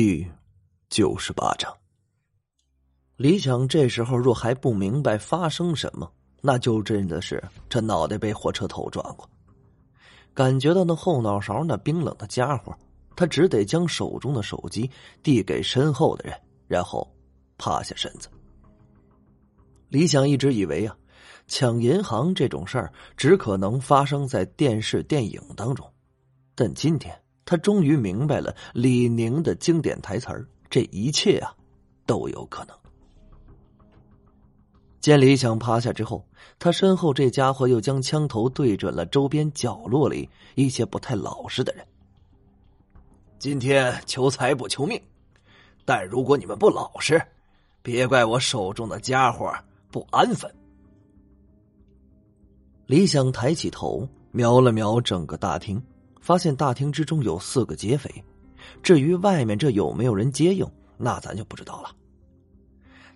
第九十八章。李想这时候若还不明白发生什么，那就真的是这脑袋被火车头撞过。感觉到那后脑勺那冰冷的家伙，他只得将手中的手机递给身后的人，然后趴下身子。李想一直以为啊，抢银行这种事儿只可能发生在电视电影当中，但今天。他终于明白了李宁的经典台词儿：“这一切啊，都有可能。”见李想趴下之后，他身后这家伙又将枪头对准了周边角落里一些不太老实的人。今天求财不求命，但如果你们不老实，别怪我手中的家伙不安分。李想抬起头，瞄了瞄整个大厅。发现大厅之中有四个劫匪，至于外面这有没有人接应，那咱就不知道了。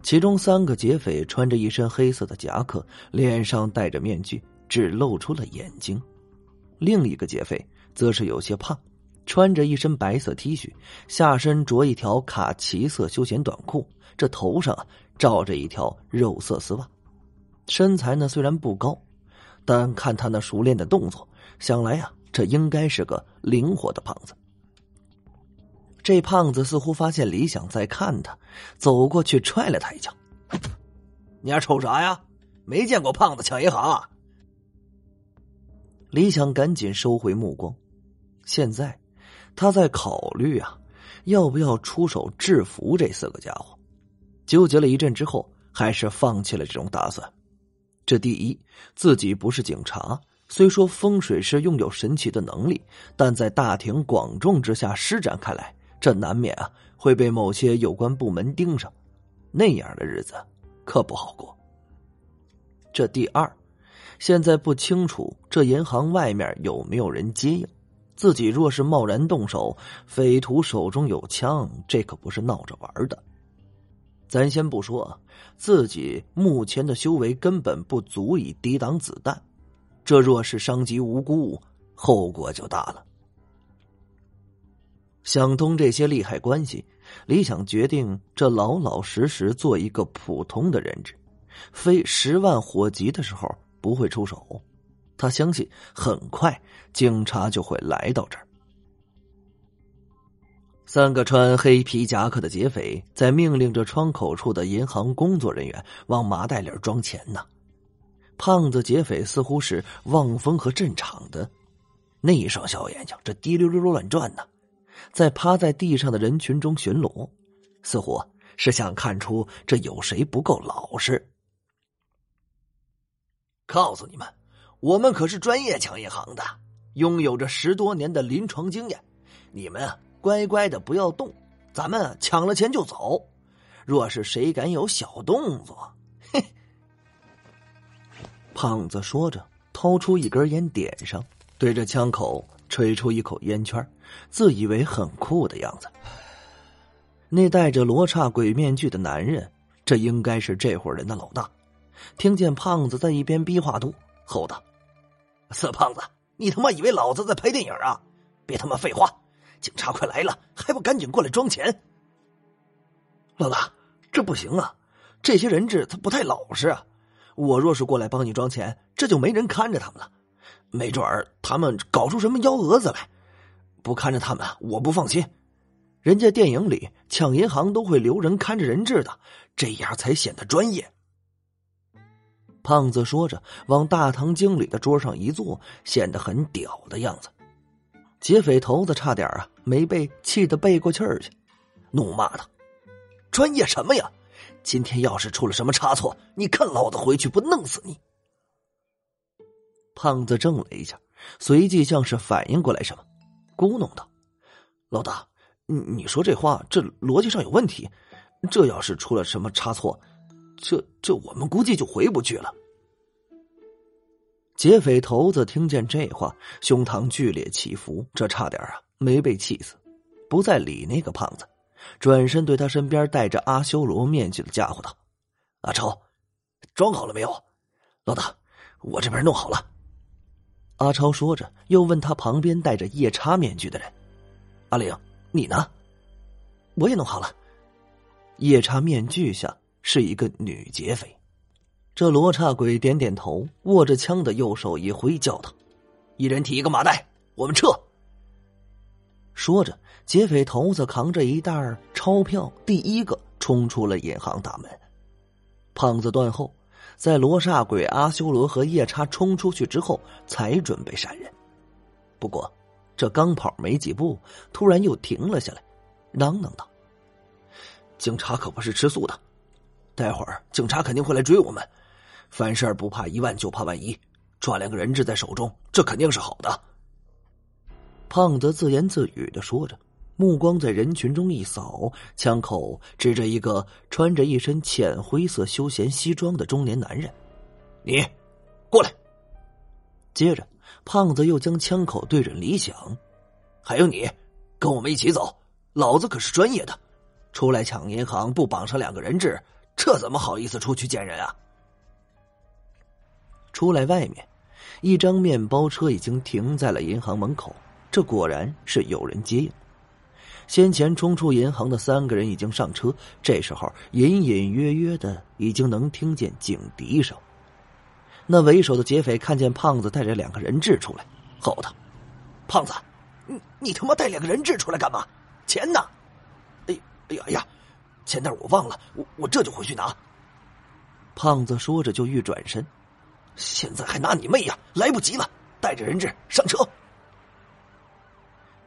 其中三个劫匪穿着一身黑色的夹克，脸上戴着面具，只露出了眼睛；另一个劫匪则是有些胖，穿着一身白色 T 恤，下身着一条卡其色休闲短裤，这头上啊罩着一条肉色丝袜，身材呢虽然不高，但看他那熟练的动作，想来呀。这应该是个灵活的胖子。这胖子似乎发现李想在看他，走过去踹了他一脚：“你丫瞅啥呀？没见过胖子抢银行啊！”李想赶紧收回目光，现在他在考虑啊，要不要出手制服这四个家伙。纠结了一阵之后，还是放弃了这种打算。这第一，自己不是警察。虽说风水师拥有神奇的能力，但在大庭广众之下施展开来，这难免啊会被某些有关部门盯上，那样的日子可不好过。这第二，现在不清楚这银行外面有没有人接应，自己若是贸然动手，匪徒手中有枪，这可不是闹着玩的。咱先不说，自己目前的修为根本不足以抵挡子弹。这若是伤及无辜，后果就大了。想通这些利害关系，李想决定这老老实实做一个普通的人质，非十万火急的时候不会出手。他相信很快警察就会来到这儿。三个穿黑皮夹克的劫匪在命令着窗口处的银行工作人员往麻袋里装钱呢。胖子劫匪似乎是望风和镇场的，那一双小眼睛这滴溜溜乱转呢，在趴在地上的人群中巡逻，似乎是想看出这有谁不够老实。告诉你们，我们可是专业抢银行的，拥有着十多年的临床经验。你们乖乖的不要动，咱们抢了钱就走。若是谁敢有小动作，嘿。胖子说着，掏出一根烟，点上，对着枪口吹出一口烟圈，自以为很酷的样子。那戴着罗刹鬼面具的男人，这应该是这伙人的老大。听见胖子在一边逼话多，吼道：“死胖子，你他妈以为老子在拍电影啊？别他妈废话！警察快来了，还不赶紧过来装钱？”老大，这不行啊！这些人质他不太老实啊。我若是过来帮你装钱，这就没人看着他们了，没准儿他们搞出什么幺蛾子来，不看着他们，我不放心。人家电影里抢银行都会留人看着人质的，这样才显得专业。胖子说着，往大堂经理的桌上一坐，显得很屌的样子。劫匪头子差点啊没被气得背过气儿去，怒骂道：“专业什么呀？”今天要是出了什么差错，你看老子回去不弄死你！胖子怔了一下，随即像是反应过来什么，咕哝道：“老大，你你说这话，这逻辑上有问题。这要是出了什么差错，这这我们估计就回不去了。”劫匪头子听见这话，胸膛剧烈起伏，这差点啊没被气死，不再理那个胖子。转身对他身边戴着阿修罗面具的家伙道：“阿超，装好了没有？老大，我这边弄好了。”阿超说着，又问他旁边戴着夜叉面具的人：“阿玲，你呢？”我也弄好了。夜叉面具下是一个女劫匪，这罗刹鬼点点头，握着枪的右手一挥，叫道：“一人提一个麻袋，我们撤。”说着，劫匪头子扛着一袋钞票，第一个冲出了银行大门。胖子断后，在罗刹鬼阿修罗和夜叉冲出去之后，才准备闪人。不过，这刚跑没几步，突然又停了下来，嚷嚷道：“警察可不是吃素的，待会儿警察肯定会来追我们。凡事不怕一万，就怕万一，抓两个人质在手中，这肯定是好的。”胖子自言自语的说着，目光在人群中一扫，枪口指着一个穿着一身浅灰色休闲西装的中年男人：“你，过来。”接着，胖子又将枪口对准李想：“还有你，跟我们一起走，老子可是专业的，出来抢银行不绑上两个人质，这怎么好意思出去见人啊？”出来外面，一张面包车已经停在了银行门口。这果然是有人接应。先前冲出银行的三个人已经上车，这时候隐隐约约的已经能听见警笛声。那为首的劫匪看见胖子带着两个人质出来，吼道：“胖子，你你他妈带两个人质出来干嘛？钱呢？”“哎哎呀哎呀，钱袋我忘了，我我这就回去拿。”胖子说着就欲转身，现在还拿你妹呀！来不及了，带着人质上车。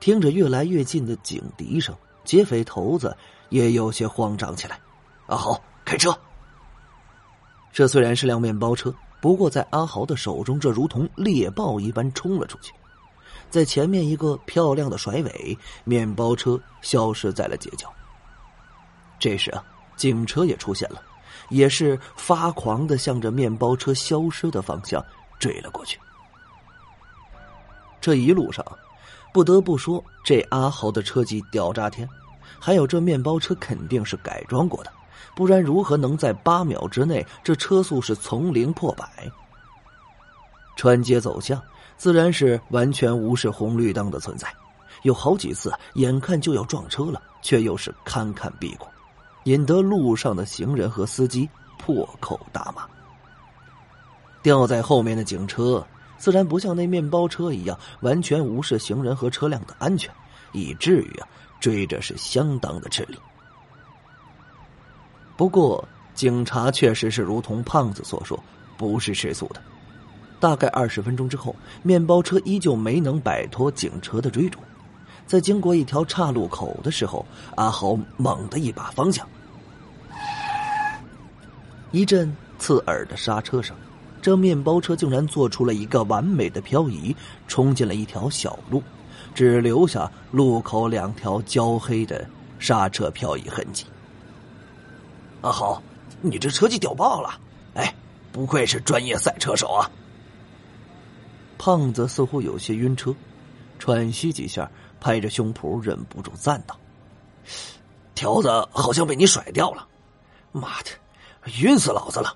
听着越来越近的警笛声，劫匪头子也有些慌张起来。阿豪，开车！这虽然是辆面包车，不过在阿豪的手中，这如同猎豹一般冲了出去。在前面一个漂亮的甩尾，面包车消失在了街角。这时啊，警车也出现了，也是发狂的向着面包车消失的方向追了过去。这一路上。不得不说，这阿豪的车技屌炸天，还有这面包车肯定是改装过的，不然如何能在八秒之内，这车速是从零破百？穿街走巷，自然是完全无视红绿灯的存在，有好几次眼看就要撞车了，却又是堪堪避过，引得路上的行人和司机破口大骂。掉在后面的警车。自然不像那面包车一样完全无视行人和车辆的安全，以至于啊追着是相当的吃力。不过警察确实是如同胖子所说，不是吃素的。大概二十分钟之后，面包车依旧没能摆脱警车的追逐，在经过一条岔路口的时候，阿豪猛地一把方向，一阵刺耳的刹车声。这面包车竟然做出了一个完美的漂移，冲进了一条小路，只留下路口两条焦黑的刹车漂移痕迹。阿豪，你这车技屌爆了！哎，不愧是专业赛车手啊！胖子似乎有些晕车，喘息几下，拍着胸脯，忍不住赞道：“条子好像被你甩掉了，妈的，晕死老子了！”